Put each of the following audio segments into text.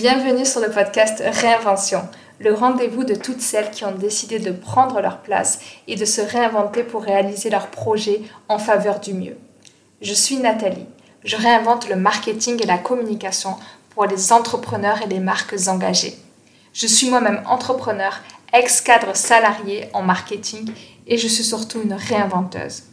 Bienvenue sur le podcast Réinvention, le rendez-vous de toutes celles qui ont décidé de prendre leur place et de se réinventer pour réaliser leurs projets en faveur du mieux. Je suis Nathalie. Je réinvente le marketing et la communication pour les entrepreneurs et les marques engagées. Je suis moi-même entrepreneur, ex-cadre salarié en marketing et je suis surtout une réinventeuse.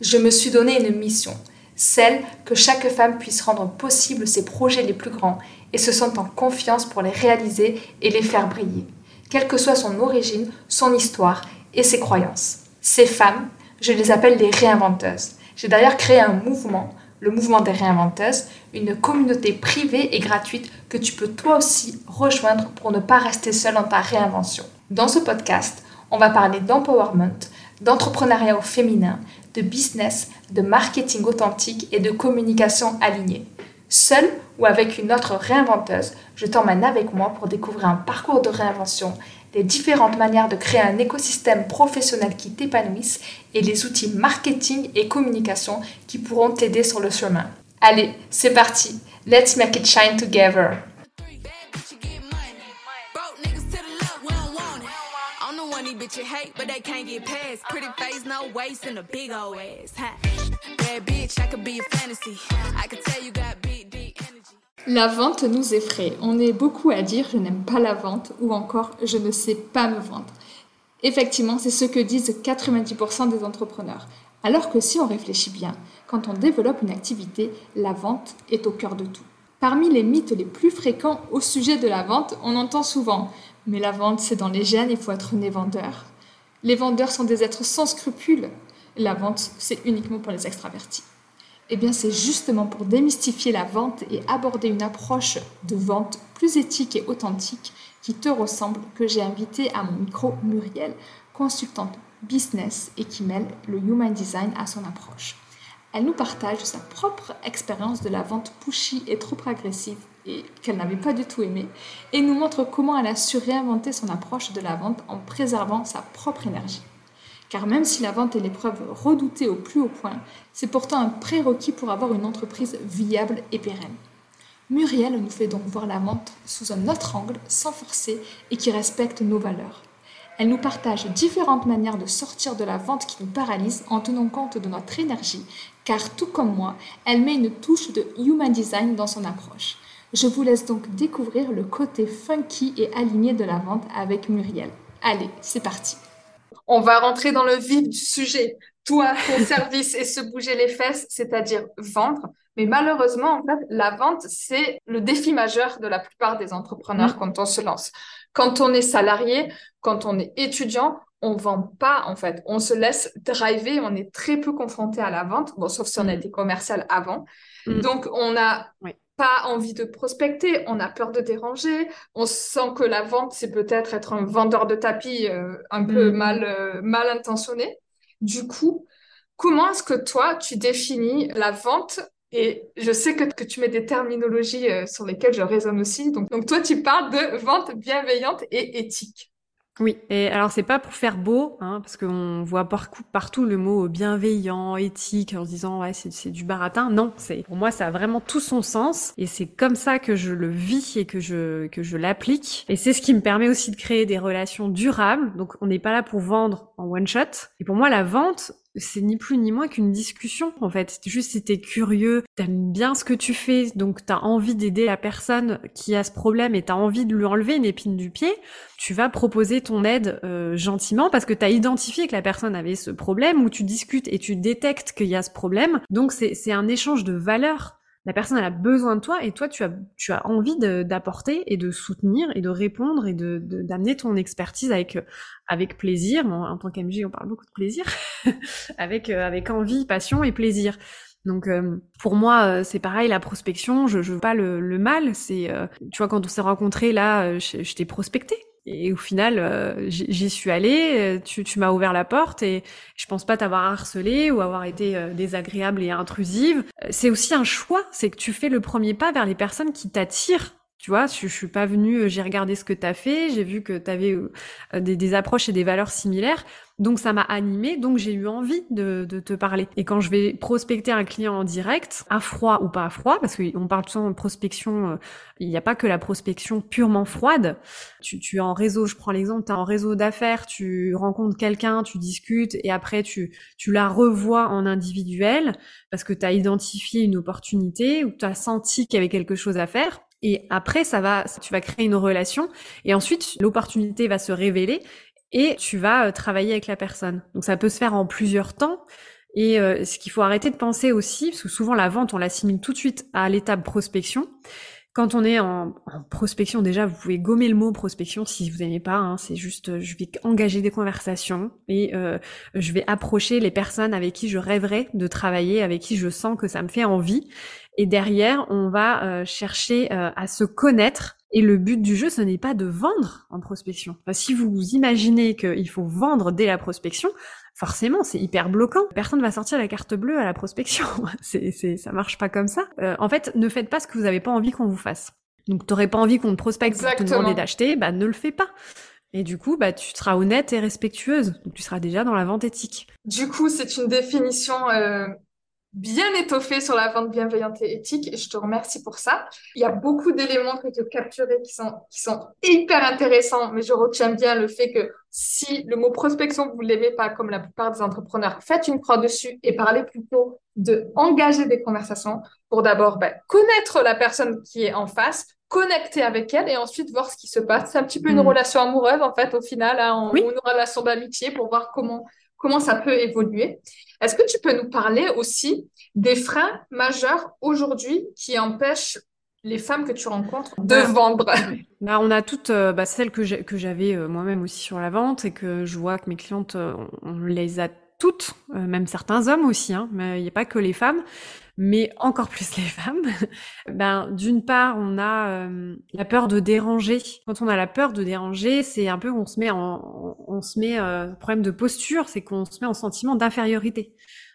Je me suis donné une mission, celle que chaque femme puisse rendre possible ses projets les plus grands et se sentent en confiance pour les réaliser et les faire briller, quelle que soit son origine, son histoire et ses croyances. Ces femmes, je les appelle les réinventeuses. J'ai d'ailleurs créé un mouvement, le mouvement des réinventeuses, une communauté privée et gratuite que tu peux toi aussi rejoindre pour ne pas rester seule dans ta réinvention. Dans ce podcast, on va parler d'empowerment, d'entrepreneuriat féminin, de business, de marketing authentique et de communication alignée. Seule ou avec une autre réinventeuse, je t'emmène avec moi pour découvrir un parcours de réinvention, les différentes manières de créer un écosystème professionnel qui t'épanouisse et les outils marketing et communication qui pourront t'aider sur le chemin. Allez, c'est parti. Let's make it shine together. La vente nous effraie. On est beaucoup à dire je n'aime pas la vente ou encore je ne sais pas me vendre. Effectivement, c'est ce que disent 90% des entrepreneurs. Alors que si on réfléchit bien, quand on développe une activité, la vente est au cœur de tout. Parmi les mythes les plus fréquents au sujet de la vente, on entend souvent Mais la vente, c'est dans les gènes, il faut être né vendeur. Les vendeurs sont des êtres sans scrupules. La vente, c'est uniquement pour les extravertis. Eh bien, c'est justement pour démystifier la vente et aborder une approche de vente plus éthique et authentique qui te ressemble que j'ai invité à mon micro Muriel, consultante business et qui mêle le human design à son approche. Elle nous partage sa propre expérience de la vente pushy et trop agressive et qu'elle n'avait pas du tout aimée et nous montre comment elle a su réinventer son approche de la vente en préservant sa propre énergie. Car même si la vente est l'épreuve redoutée au plus haut point, c'est pourtant un prérequis pour avoir une entreprise viable et pérenne. Muriel nous fait donc voir la vente sous un autre angle, sans forcer et qui respecte nos valeurs. Elle nous partage différentes manières de sortir de la vente qui nous paralyse en tenant compte de notre énergie, car tout comme moi, elle met une touche de human design dans son approche. Je vous laisse donc découvrir le côté funky et aligné de la vente avec Muriel. Allez, c'est parti on va rentrer dans le vif du sujet. Toi, ton service et se bouger les fesses, c'est-à-dire vendre. Mais malheureusement, en fait, la vente, c'est le défi majeur de la plupart des entrepreneurs mm. quand on se lance. Quand on est salarié, quand on est étudiant, on vend pas, en fait. On se laisse driver, on est très peu confronté à la vente, bon, sauf si on a mm. été commercial avant. Mm. Donc, on a pas envie de prospecter, on a peur de déranger, on sent que la vente, c'est peut-être être un vendeur de tapis euh, un peu mm. mal, euh, mal intentionné. Du coup, comment est-ce que toi, tu définis la vente? Et je sais que, que tu mets des terminologies euh, sur lesquelles je résonne aussi. Donc, donc toi, tu parles de vente bienveillante et éthique. Oui, et alors c'est pas pour faire beau, hein, parce qu'on voit partout, partout le mot bienveillant, éthique, en se disant ouais c'est du baratin. Non, c'est pour moi ça a vraiment tout son sens, et c'est comme ça que je le vis et que je que je l'applique. Et c'est ce qui me permet aussi de créer des relations durables. Donc on n'est pas là pour vendre en one shot. Et pour moi la vente, c'est ni plus ni moins qu'une discussion en fait. Juste si t'es curieux, t'aimes bien ce que tu fais, donc t'as envie d'aider la personne qui a ce problème et t'as envie de lui enlever une épine du pied, tu vas proposer ton aide euh, gentiment parce que t'as identifié que la personne avait ce problème ou tu discutes et tu détectes qu'il y a ce problème. Donc c'est un échange de valeurs la personne elle a besoin de toi et toi tu as tu as envie d'apporter et de soutenir et de répondre et de d'amener ton expertise avec avec plaisir. en tant qu'MJ, on parle beaucoup de plaisir, avec euh, avec envie, passion et plaisir. Donc euh, pour moi euh, c'est pareil la prospection, je je veux pas le, le mal, c'est tu vois quand on s'est rencontrés là, je, je t'ai prospecté et au final, euh, j'y suis allée, euh, tu, m'as ouvert la porte et je pense pas t'avoir harcelé ou avoir été euh, désagréable et intrusive. C'est aussi un choix, c'est que tu fais le premier pas vers les personnes qui t'attirent. Tu vois, je, je suis pas venue, j'ai regardé ce que t'as fait, j'ai vu que t'avais des, des approches et des valeurs similaires. Donc ça m'a animé, donc j'ai eu envie de, de, te parler. Et quand je vais prospecter un client en direct, à froid ou pas à froid, parce qu'on parle souvent de prospection, euh, il n'y a pas que la prospection purement froide. Tu, tu es en réseau, je prends l'exemple, tu es en réseau d'affaires, tu rencontres quelqu'un, tu discutes, et après tu, tu la revois en individuel, parce que tu as identifié une opportunité, ou tu as senti qu'il y avait quelque chose à faire. Et après, ça va, tu vas créer une relation et ensuite l'opportunité va se révéler et tu vas euh, travailler avec la personne. Donc ça peut se faire en plusieurs temps. Et euh, ce qu'il faut arrêter de penser aussi, parce que souvent la vente, on l'assimile tout de suite à l'étape prospection. Quand on est en, prospection, déjà, vous pouvez gommer le mot prospection si vous n'aimez pas. Hein, c'est juste, euh, je vais engager des conversations et je vais approcher les personnes avec qui je rêverais de travailler, avec qui je sens que ça me fait envie. Et derrière, on va euh, chercher euh, à se connaître. Et le but du jeu, ce n'est pas de vendre en prospection. si vous imaginez qu'il faut vendre dès la prospection, forcément, c'est hyper bloquant. Personne va sortir la carte bleue à la prospection. c'est, c'est, ça marche pas comme ça. Euh, en fait, ne faites pas ce que vous n'avez pas envie qu'on vous fasse. Donc, t'aurais pas envie qu'on te prospecte pour te demander d'acheter, bah ne le fais pas. Et du coup, bah, tu seras honnête et respectueuse. Donc, tu seras déjà dans la vente éthique. Du coup, c'est une définition bien étoffé sur la vente bienveillante et éthique et je te remercie pour ça. Il y a beaucoup d'éléments que tu as capturés qui sont, qui sont hyper intéressants, mais je retiens bien le fait que si le mot prospection, vous ne l'aimez pas comme la plupart des entrepreneurs, faites une croix dessus et parlez plutôt de engager des conversations pour d'abord ben, connaître la personne qui est en face, connecter avec elle et ensuite voir ce qui se passe. C'est un petit peu une mm. relation amoureuse en fait au final, hein, une relation d'amitié pour voir comment comment ça peut évoluer. Est-ce que tu peux nous parler aussi des freins majeurs aujourd'hui qui empêchent les femmes que tu rencontres de bah, vendre? bah, On a toutes euh, bah, celles que j'avais euh, moi-même aussi sur la vente et que je vois que mes clientes, euh, on les a toutes, même certains hommes aussi, hein, mais il n'y a pas que les femmes mais encore plus les femmes. ben, d'une part, on a euh, la peur de déranger. Quand on a la peur de déranger, c'est un peu on se met en, on se met euh, problème de posture, c'est qu'on se met en sentiment d'infériorité.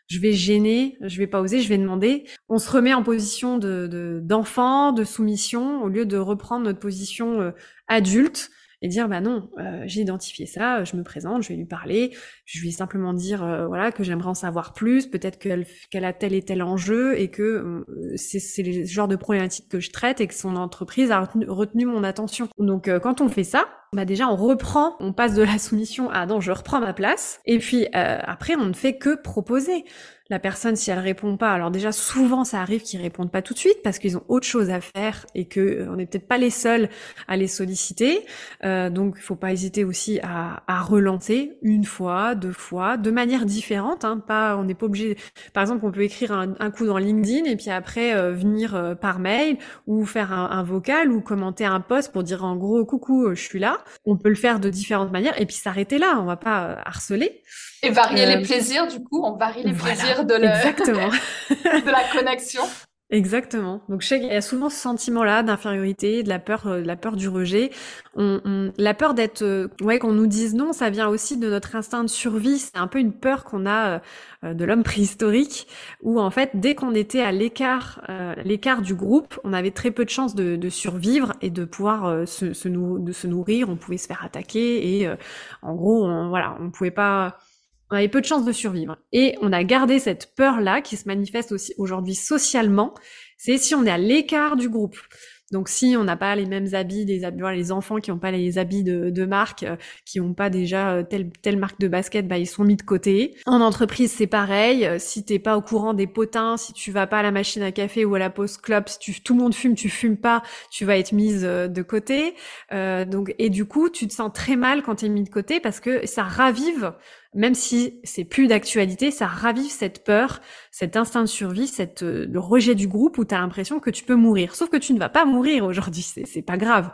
Je vais gêner, je vais pas oser, je vais demander. On se remet en position de d'enfant, de, soumission, au lieu de reprendre notre position euh, adulte et dire bah non, euh, j'ai identifié ça, je me présente, je vais lui parler, je vais simplement dire euh, voilà que j'aimerais en savoir plus, peut-être qu'elle a tel et tel enjeu et que euh, c'est le genre de problématique que je traite et que son entreprise a retenu, mon attention. Donc quand on fait ça, bah déjà on reprend, on passe de la soumission à non je reprends ma place et puis après on ne fait que proposer la personne, si elle répond pas, alors déjà souvent ça arrive qu'ils répondent pas tout de suite parce qu'ils ont autre chose à faire et que euh, on n'est peut-être pas les seuls à les solliciter. Euh, donc il faut pas hésiter aussi à, à, relancer une fois, deux fois, de manière différente. Hein, pas, on n'est pas obligé. Par exemple, on peut écrire un, un, coup dans LinkedIn et puis après euh, venir euh, par mail ou faire un, un, vocal ou commenter un post pour dire en gros coucou, je suis là. On peut le faire de différentes manières et puis s'arrêter là. On va pas harceler. Et varier les plaisirs, du coup, on varie les plaisirs de la connexion. Exactement. Donc je sais y a souvent ce sentiment-là d'infériorité, de la peur, euh, de la peur du rejet. On, la peur d'être, euh, ouais, qu'on nous dise non, ça vient aussi de notre instinct de survie. C'est un peu une peur qu'on a euh, de l'homme préhistorique, où en fait, dès qu'on était à l'écart, l'écart du groupe, on avait très peu de chances de, de survivre et de pouvoir se, se, de se nourrir. On pouvait se faire attaquer et en gros, on, voilà, on pouvait pas on avait peu de chances de survivre. Et on a gardé cette peur-là qui se manifeste aussi aujourd'hui socialement. C'est si on est à l'écart du groupe. Donc si on n'a pas les mêmes habits, les enfants qui n'ont pas les habits de, marque, euh, qui n'ont pas déjà euh, telle, marque de basket, bah, ils sont mis de côté. En entreprise, c'est pareil. Euh, si t'es pas au courant des potins, si tu vas pas à la machine à café ou à la pause club, si tout le monde fume, tu fumes pas, tu vas être mise de côté. donc et du coup, tu te sens très mal quand tu es mis de côté parce que ça ravive même si c'est plus d'actualité, ça ravive cette peur, cet instinct de survie, cette, euh, le rejet du groupe où tu as l'impression que tu peux mourir. Sauf que tu ne vas pas mourir aujourd'hui, c'est pas grave.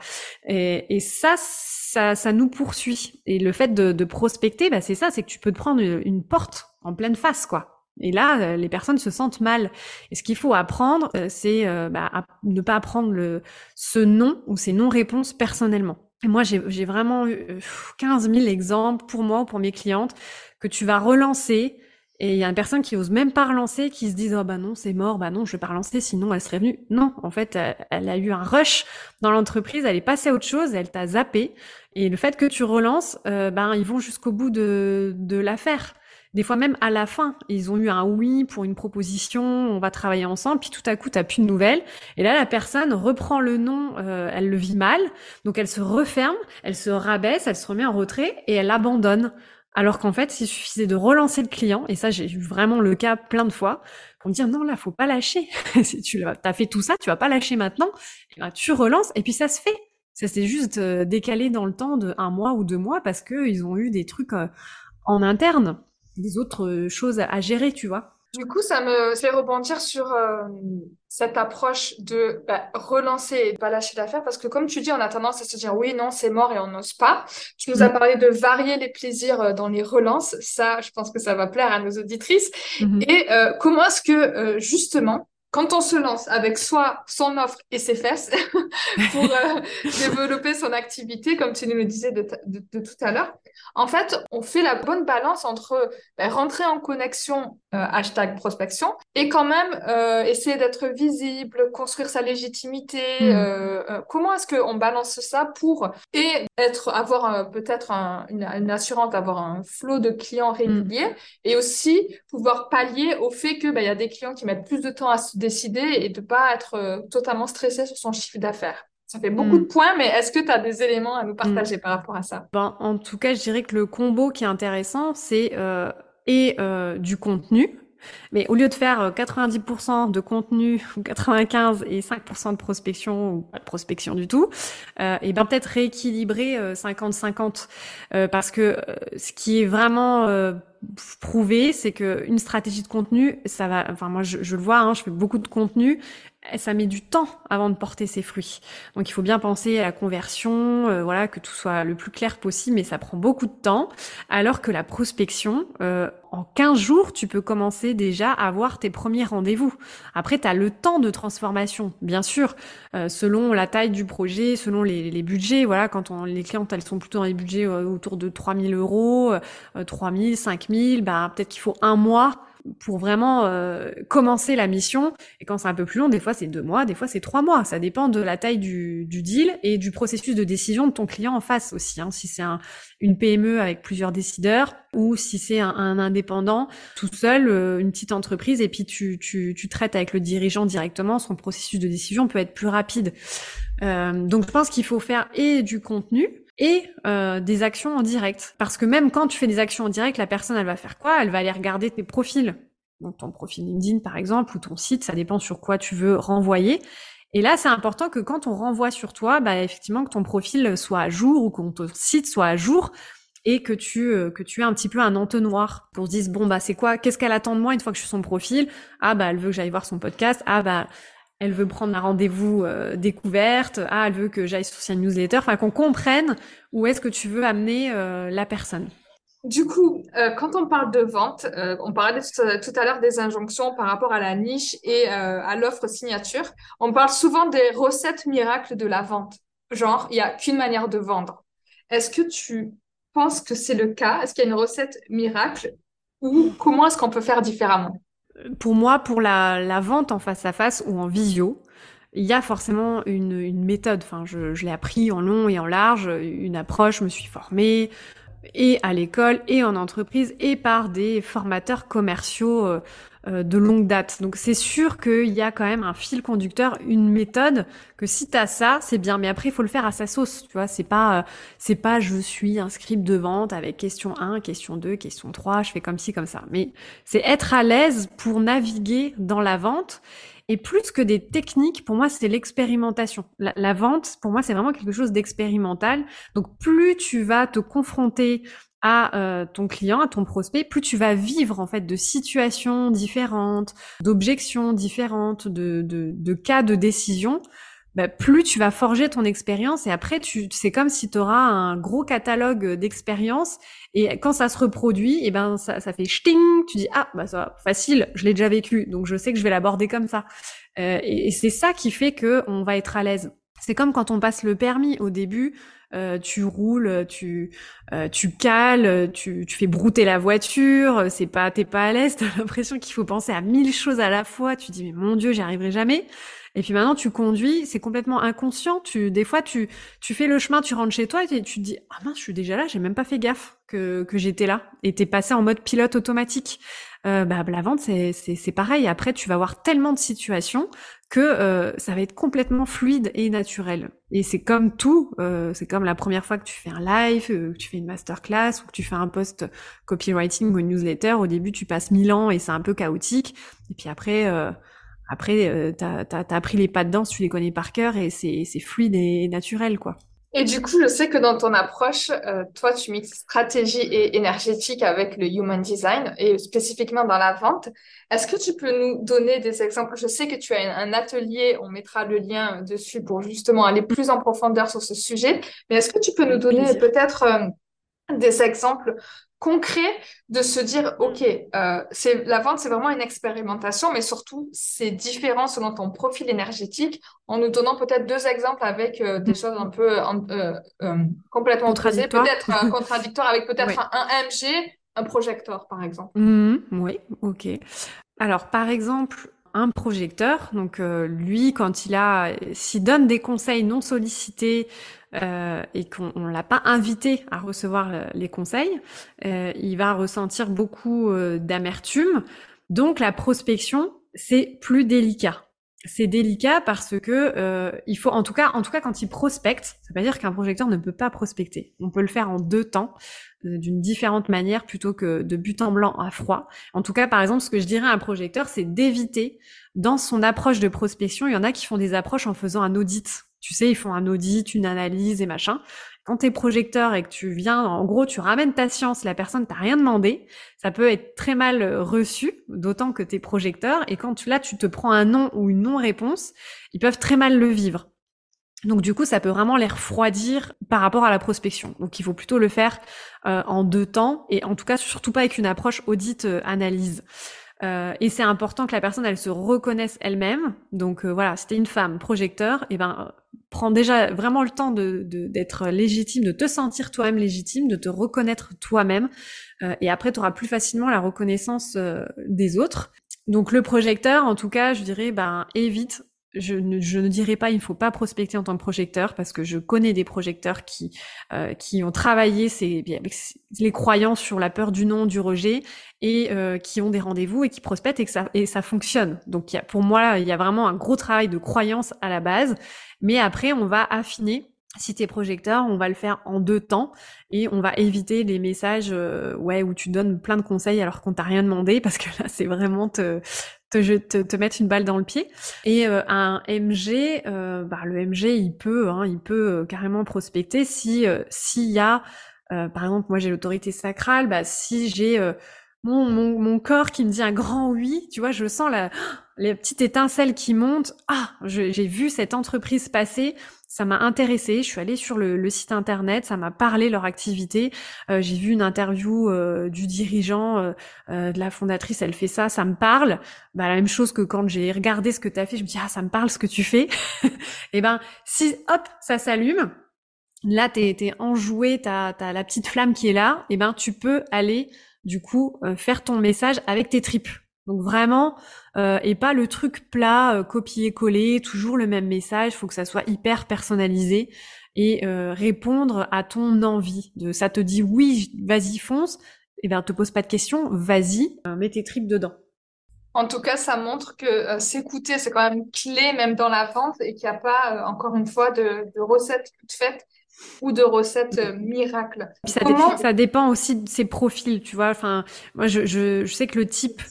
Et, et ça, ça, ça, nous poursuit. Et le fait de, de prospecter, bah, c'est ça, c'est que tu peux te prendre une, porte en pleine face, quoi. Et là, euh, les personnes se sentent mal. Et ce qu'il faut apprendre, euh, c'est bah, ne pas apprendre le, ce non ou ces non-réponses personnellement. Et moi, j'ai vraiment eu 15 000 exemples pour moi ou pour mes clientes que tu vas relancer Et il y a une personne qui ose même pas relancer, qui se dit oh bah non c'est mort, bah non je vais pas relancer, sinon elle serait venue. Non, en fait elle, a eu un rush dans l'entreprise, elle est passée à autre chose, elle t'a zappé. Et le fait que tu relances, euh, ben ils vont jusqu'au bout de l'affaire. Des fois même à la fin, ils ont eu un oui pour une proposition, on va travailler ensemble, puis tout à coup, tu plus de nouvelles. Et là, la personne reprend le nom, euh, elle le vit mal, donc elle se referme, elle se rabaisse, elle se remet en retrait et elle abandonne. Alors qu'en fait, il suffisait de relancer le client, et ça, j'ai eu vraiment le cas plein de fois, pour me dire non, là, faut pas lâcher. si tu as fait tout ça, tu vas pas lâcher maintenant. Ben, tu relances, et puis ça se fait. Ça s'est juste euh, décalé dans le temps de un mois ou deux mois parce qu'ils ont eu des trucs euh, en interne des autres euh, choses à gérer, tu vois. Du coup, ça me fait rebondir sur euh, cette approche de bah, relancer et de pas lâcher l'affaire parce que comme tu dis, on a tendance à se dire oui, non, c'est mort et on n'ose pas. Tu nous as mm. parlé de varier les plaisirs euh, dans les relances. Ça, je pense que ça va plaire à nos auditrices. Mm-hmm. Et comment est-ce que justement quand on se lance avec soit son offre et ses fesses pour euh, développer son activité, comme tu nous le disais de, tout à l'heure, en fait, on fait la bonne balance entre ben, rentrer en connexion euh, hashtag prospection et quand même euh, essayer d'être visible, construire sa légitimité. Mm. comment est-ce qu'on balance ça pour et être avoir peut-être une, assurante, avoir un flot de clients réguliers mm. et aussi pouvoir pallier au fait que ben, il y a des clients qui mettent plus de temps à se décider et de pas être euh, totalement stressé sur son chiffre d'affaires. Ça fait beaucoup de hmm. points, mais est-ce que tu as des éléments à nous partager hmm. par rapport à ça? Ben, En tout cas, je dirais que le combo qui est intéressant, c'est euh, et euh, du contenu, mais au lieu de faire 90% de contenu, ou 95 et 5% de prospection, ou pas de prospection du tout, euh, et ben peut-être rééquilibrer 50-50. parce que ce qui est vraiment prouvé, c'est que une stratégie de contenu, ça va. Enfin, moi, je, le vois. Hein, je fais beaucoup de contenu. Ça met du temps avant de porter ses fruits. Donc, il faut bien penser à la conversion, euh, voilà, que tout soit le plus clair possible, mais ça prend beaucoup de temps. Alors que la prospection, euh, en 15 jours, tu peux commencer déjà à avoir tes premiers rendez-vous. Après, tu as le temps de transformation, bien sûr, euh, selon la taille du projet, selon les, les budgets. Voilà, quand on, les clientes, elles sont plutôt dans les budgets autour de 3000 euros, 3000, 5000 bah, peut-être qu'il faut un mois pour vraiment euh, commencer la mission. Et quand c'est un peu plus long, des fois c'est deux mois, des fois c'est trois mois. Ça dépend de la taille du, deal et du processus de décision de ton client en face aussi. Hein. Si c'est une PME avec plusieurs décideurs ou si c'est un, indépendant tout seul, euh, une petite entreprise, et puis tu, tu, tu, traites avec le dirigeant directement, son processus de décision peut être plus rapide. Euh, donc je pense qu'il faut faire et du contenu, et euh, des actions en direct. Parce que même quand tu fais des actions en direct, la personne, elle va faire quoi? Elle va aller regarder tes profils. Donc ton profil LinkedIn, par exemple, ou ton site, ça dépend sur quoi tu veux renvoyer. Et là, c'est important que quand on renvoie sur toi, bah, effectivement, que ton profil soit à jour ou que ton site soit à jour et que tu euh, que tu aies un petit peu un entonnoir pour se dire bon bah c'est quoi? Qu'est-ce qu'elle attend de moi une fois que je suis son profil? Ah bah elle veut que j'aille voir son podcast ah bah elle veut prendre un rendez-vous euh, découverte, ah, elle veut que j'aille sur sa newsletter, enfin qu'on comprenne où est-ce que tu veux amener euh, la personne. Du coup, euh, quand on parle de vente, on parlait tout, à l'heure des injonctions par rapport à la niche et à l'offre signature. On parle souvent des recettes miracles de la vente. Genre, il n'y a qu'une manière de vendre. Est-ce que tu penses que c'est le cas? Est-ce qu'il y a une recette miracle? Ou comment est-ce qu'on peut faire différemment? Pour moi, pour la, vente en face à face ou en visio, il y a forcément une, méthode. Enfin, je, je l'ai appris en long et en large, une approche, je me suis formée et à l'école et en entreprise et par des formateurs commerciaux euh, de longue date. Donc c'est sûr qu'il y a quand même un fil conducteur, une méthode que si tu as ça, c'est bien. Mais après, il faut le faire à sa sauce. Tu vois, c'est pas, euh, c'est pas je suis un script de vente avec question 1, question 2, question 3, je fais comme ci, comme ça. Mais c'est être à l'aise pour naviguer dans la vente. Et plus que des techniques, pour moi, c'est l'expérimentation. La, vente, pour moi, c'est vraiment quelque chose d'expérimental. Donc, plus tu vas te confronter à euh, ton client, à ton prospect, plus tu vas vivre en fait de situations différentes, d'objections différentes, de, de, de, cas de décision, bah, plus tu vas forger ton expérience et après tu c'est comme si tu auras un gros catalogue d'expériences et quand ça se reproduit et eh ben ça, ça fait sting tu dis ah bah ça facile je l'ai déjà vécu donc je sais que je vais l'aborder comme ça. Euh, et, et c'est ça qui fait que on va être à l'aise. C'est comme quand on passe le permis au début tu roules, tu tu cales, tu, tu fais brouter la voiture, c'est pas t'es pas à l'aise, t'as l'impression qu'il faut penser à mille choses à la fois. Tu dis mais mon Dieu, j'y arriverai jamais. Et puis maintenant, tu conduis, c'est complètement inconscient. Tu, des fois, tu, tu fais le chemin, tu rentres chez toi et tu te dis, ah mince, je suis déjà là, j'ai même pas fait gaffe que, que j'étais là. Et t'es passé en mode pilote automatique. Euh, bah, la vente, c'est, pareil. Après, tu vas avoir tellement de situations que euh, ça va être complètement fluide et naturel. Et c'est comme tout, euh, c'est comme la première fois que tu fais un live, euh, que tu fais une masterclass ou que tu fais un post copywriting ou une newsletter. Au début, tu passes mille ans et c'est un peu chaotique. Et puis après, euh, après, euh, t'as as, appris les pas de danse, tu les connais par cœur et c'est fluide et naturel, quoi. Et du coup, je sais que dans ton approche, euh, toi, tu mixes stratégie et énergétique avec le human design et spécifiquement dans la vente. Est-ce que tu peux nous donner des exemples? Je sais que tu as un atelier, on mettra le lien dessus pour justement aller plus en profondeur sur ce sujet, mais est-ce que tu peux nous donner peut-être euh, des exemples concret de se dire, mm. OK, euh, c'est, la vente, c'est vraiment une expérimentation, mais surtout, c'est différent selon ton profil énergétique, en nous donnant peut-être deux exemples avec euh, des mm. choses un peu euh, complètement contradictoires, peut-être contradictoires avec peut-être un, MG, un projecteur, par exemple. Mm, oui, OK. Alors, par exemple, un projecteur, donc lui, quand il a, s'il donne des conseils non sollicités, euh, et qu'on l'a pas invité à recevoir euh, les conseils, euh, il va ressentir beaucoup d'amertume. Donc la prospection, c'est plus délicat. C'est délicat parce que il faut, en tout cas, en tout cas, quand il prospecte, ça veut pas dire qu'un projecteur ne peut pas prospecter. On peut le faire en deux temps, d'une différente manière, plutôt que de but en blanc à froid. En tout cas, par exemple, ce que je dirais à un projecteur, c'est d'éviter dans son approche de prospection. Il y en a qui font des approches en faisant un audit tu sais, ils font un audit, une analyse et machin. Quand tu es projecteur et que tu viens, en gros, tu ramènes ta science, la personne t'a rien demandé, ça peut être très mal reçu, d'autant que tu es projecteur. Et quand tu, là, tu te prends un non ou une non-réponse, ils peuvent très mal le vivre. Donc du coup, ça peut vraiment les refroidir par rapport à la prospection. Donc il faut plutôt le faire euh, en deux temps et en tout cas surtout pas avec une approche audit-analyse. Euh, euh, et c'est important que la personne, elle se reconnaisse elle-même. Donc euh, voilà, si une femme projecteur, et eh ben prends déjà vraiment le temps de d'être légitime, de te sentir toi-même légitime, de te reconnaître toi-même. Euh, et après, tu auras plus facilement la reconnaissance des autres. Donc le projecteur, en tout cas, je dirais, ben évite je ne, je dirais pas il ne faut pas prospecter en tant que projecteur parce que je connais des projecteurs qui euh, qui ont travaillé ces, les croyances sur la peur du non, du rejet et euh, qui ont des rendez-vous et qui prospectent et que ça et ça fonctionne. Donc y a, pour moi il y a vraiment un gros travail de croyance à la base, mais après on va affiner si t'es projecteur, on va le faire en deux temps et on va éviter les messages euh, ouais où tu donnes plein de conseils alors qu'on t'a rien demandé parce que là c'est vraiment te te, te, te, mettre une balle dans le pied. Et euh, un MG, euh, bah, le MG, il peut, hein, il peut euh, carrément prospecter si s'il y a, par exemple, moi j'ai l'autorité sacrale, bah, si j'ai mon, mon, mon, corps qui me dit un grand oui, tu vois, je sens la, les petites étincelles qui montent. Ah, j'ai vu cette entreprise passer ça m'a intéressé. Je suis allée sur le, site internet, ça m'a parlé leur activité. Euh, j'ai vu une interview euh, du dirigeant, euh, de la fondatrice, elle fait ça, ça me parle. Bah, la même chose que quand j'ai regardé ce que tu as fait, je me dis ah ça me parle ce que tu fais. Et eh ben si hop ça s'allume, là t'es es enjoué, t'as as la petite flamme qui est là. Et eh ben tu peux aller du coup faire ton message avec tes tripes. Donc vraiment, euh, et pas le truc plat, euh, copier-coller, toujours le même message, il faut que ça soit hyper personnalisé et euh, répondre à ton envie. De, ça te dit oui, vas-y, fonce, et eh bien te pose pas de questions, vas-y, mets tes tripes dedans. En tout cas, ça montre que s'écouter, c'est quand même clé, même dans la vente, et qu'il n'y a pas, encore une fois, de, de recettes toutes faites ou de recettes miracles. ça, ça, dépend aussi de ses profils, tu vois. Enfin, moi, je, je, je sais que le type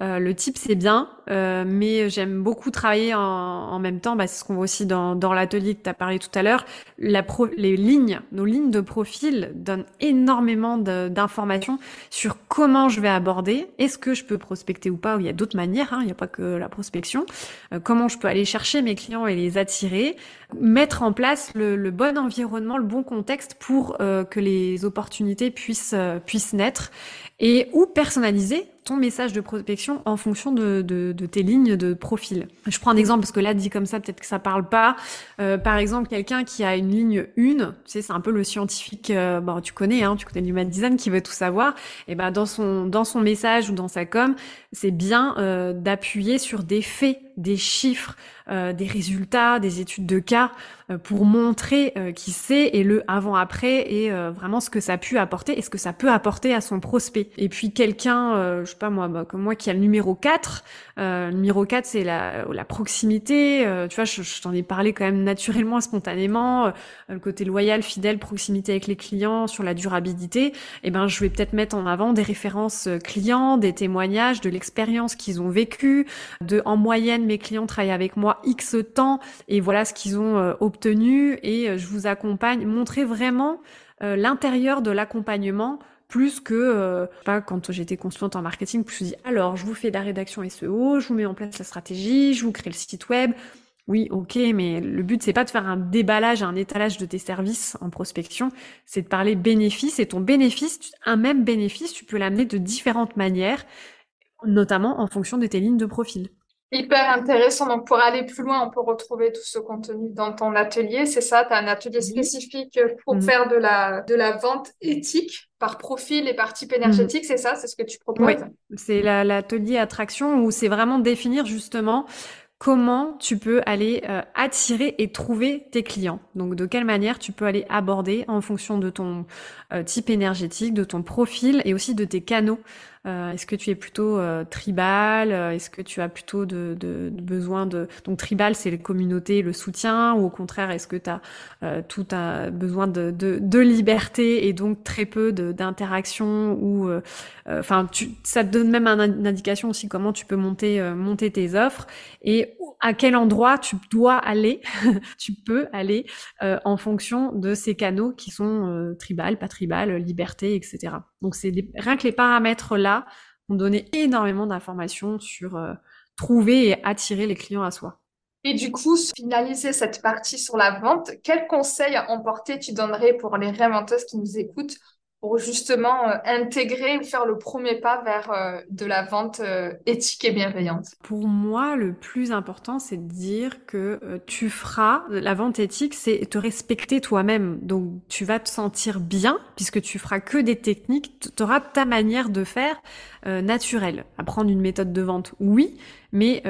euh, le type c'est bien, euh, mais j'aime beaucoup travailler en, même temps. Bah, c'est ce qu'on voit aussi dans, l'atelier que tu as parlé tout à l'heure. les lignes, nos lignes de profil donnent énormément d'informations sur comment je vais aborder. Est-ce que je peux prospecter ou pas? Il y a d'autres manières. Hein, il n'y a pas que la prospection. Euh, comment je peux aller chercher mes clients et les attirer? Mettre en place le, bon environnement, le bon contexte pour que les opportunités puissent puissent naître et ou personnaliser ton message de prospection en fonction de, tes lignes de profil. Je prends un exemple parce que là, dit comme ça, peut-être que ça parle pas. Euh, par exemple, quelqu'un qui a une ligne 1, tu sais, c'est un peu le scientifique, euh, tu connais, hein, tu connais l'human design qui veut tout savoir. Et ben dans son dans son message ou dans sa com, c'est bien euh, d'appuyer sur des faits, des chiffres, euh, des résultats, des études de cas euh, pour montrer euh, qui c'est et le avant-après et vraiment ce que ça a pu apporter et ce que ça peut apporter à son prospect. Et puis quelqu'un, je sais pas moi, bah, comme moi qui a le numéro 4, le numéro 4 c'est la, la proximité, tu vois, je, je t'en ai parlé quand même naturellement, spontanément, le côté loyal, fidèle, proximité avec les clients, sur la durabilité, et eh ben je vais peut-être mettre en avant des références clients, des témoignages, de l'expérience qu'ils ont vécu, de en moyenne mes clients travaillent avec moi X temps et voilà ce qu'ils ont euh, obtenu et euh, je vous accompagne. Montrez vraiment euh, l'intérieur de l'accompagnement plus que pas quand j'étais consultante en marketing, je dis alors je vous fais de la rédaction SEO, je vous mets en place la stratégie, je vous crée le site web. Oui, ok, mais le but c'est pas de faire un déballage, un étalage de tes services en prospection, c'est de parler bénéfice et ton bénéfice, un même bénéfice, tu peux l'amener de différentes manières, notamment en fonction de tes lignes de profil. Hyper intéressant. Donc, pour aller plus loin, on peut retrouver tout ce contenu dans ton atelier. C'est ça, tu as un atelier spécifique pour mhm. faire de la, de la vente éthique par profil et par type énergétique. Mhm. C'est ça, c'est ce que tu proposes? Oui, c'est l'atelier attraction où c'est vraiment définir justement comment tu peux aller euh, attirer et trouver tes clients. Donc de quelle manière tu peux aller aborder en fonction de ton euh, type énergétique, de ton profil et aussi de tes canaux euh, est-ce que tu es plutôt euh, tribal euh, Est-ce que tu as plutôt de, besoin de... Donc tribal, c'est la communauté, le soutien, ou au contraire, est-ce que tu as tout un besoin de, de, liberté et donc très peu d'interaction ou... Enfin, ça te donne même une indication aussi comment tu peux monter, monter tes offres et à quel endroit tu dois aller, tu peux aller en fonction de ces canaux qui sont tribal, pas tribal, liberté, etc. Donc rien que les paramètres là vont donner énormément d'informations sur euh, trouver et attirer les clients à soi. Et du coup, finaliser cette partie sur la vente, quels conseils à emporter tu donnerais pour les réinventeuses qui nous écoutent pour justement euh, intégrer ou faire le premier pas vers euh, de la vente euh, éthique et bienveillante Pour moi, le plus important, c'est de dire que tu feras la vente éthique, c'est te respecter toi-même. Donc, tu vas te sentir bien puisque tu feras que des techniques, tu auras ta manière de faire naturelle. Apprendre une méthode de vente, oui, mais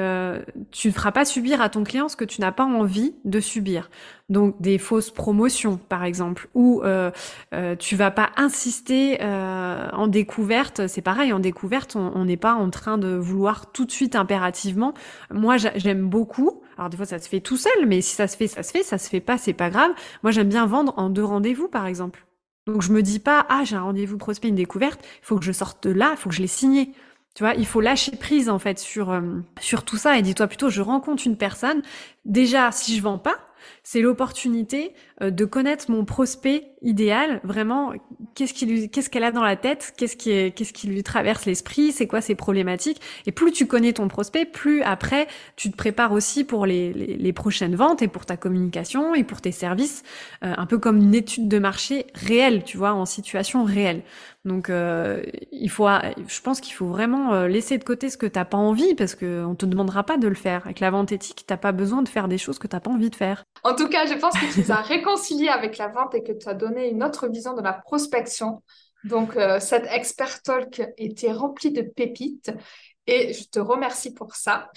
tu ne feras pas subir à ton client ce que tu n'as pas envie de subir. Donc des fausses promotions, par exemple, ou euh, euh, tu vas pas insister euh, en découverte. C'est pareil, en découverte, on n'est pas en train de vouloir tout de suite impérativement. Moi, j'aime beaucoup. Alors des fois, ça se fait tout seul, mais si ça se fait, ça se fait. Ça se fait pas, c'est pas grave. Moi, j'aime bien vendre en deux rendez-vous, par exemple. Donc je me dis pas, ah j'ai un rendez-vous prospect, une découverte, il faut que je sorte de là, il faut que je l'ai signé. Tu vois, il faut lâcher prise en fait sur euh, sur tout ça et dis-toi plutôt je rencontre une personne. Déjà, si je vends pas, c'est l'opportunité euh, de connaître mon prospect idéal, vraiment qu'est-ce qui qu'est-ce qu'elle a dans la tête, qu'est-ce qui est, qu'est-ce qui lui traverse l'esprit, c'est quoi ses problématiques. Et plus tu connais ton prospect, plus après tu te prépares aussi pour les, les, prochaines ventes et pour ta communication et pour tes services, euh, un peu comme une étude de marché réelle, tu vois, en situation réelle. Donc euh, il faut, je pense qu'il faut vraiment laisser de côté ce que t'as pas envie parce que on te demandera pas de le faire. Avec la vente éthique, t'as pas besoin de faire des choses que t'as pas envie de faire. Tout cas, je pense que tu les as réconcilié avec la vente et que tu as donné une autre vision de la prospection. Donc, euh, cette expert talk était remplie de pépites et je te remercie pour ça.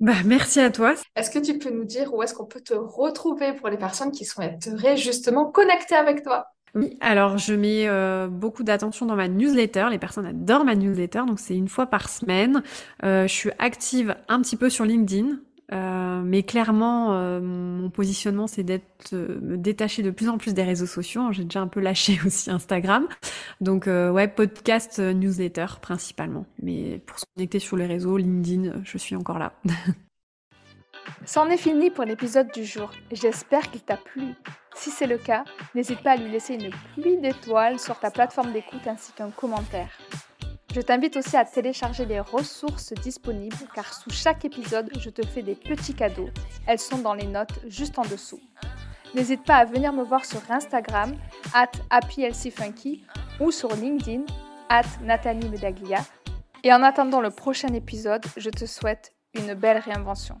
Bah, merci à toi. Est-ce que tu peux nous dire où est-ce qu'on peut te retrouver pour les personnes qui souhaiteraient justement connecter avec toi? Oui, alors je mets euh, beaucoup d'attention dans ma newsletter. Les personnes adorent ma newsletter, donc c'est une fois par semaine. Euh, je suis active un petit peu sur LinkedIn. Euh, mais clairement, euh, mon positionnement, c'est d'être euh, me détacher de plus en plus des réseaux sociaux. J'ai déjà un peu lâché aussi Instagram. Donc ouais, podcast, newsletter principalement. Mais pour se connecter sur les réseaux, LinkedIn, je suis encore là. C'en est fini pour l'épisode du jour. J'espère qu'il t'a plu. Si c'est le cas, n'hésite pas à lui laisser une pluie d'étoiles sur ta plateforme d'écoute ainsi qu'un commentaire. Je t'invite aussi à télécharger les ressources disponibles car sous chaque épisode, je te fais des petits cadeaux. Elles sont dans les notes juste en dessous. N'hésite pas à venir me voir sur Instagram, at happyLCFunky ou sur LinkedIn, at Nathalie Medaglia. Et en attendant le prochain épisode, je te souhaite une belle réinvention.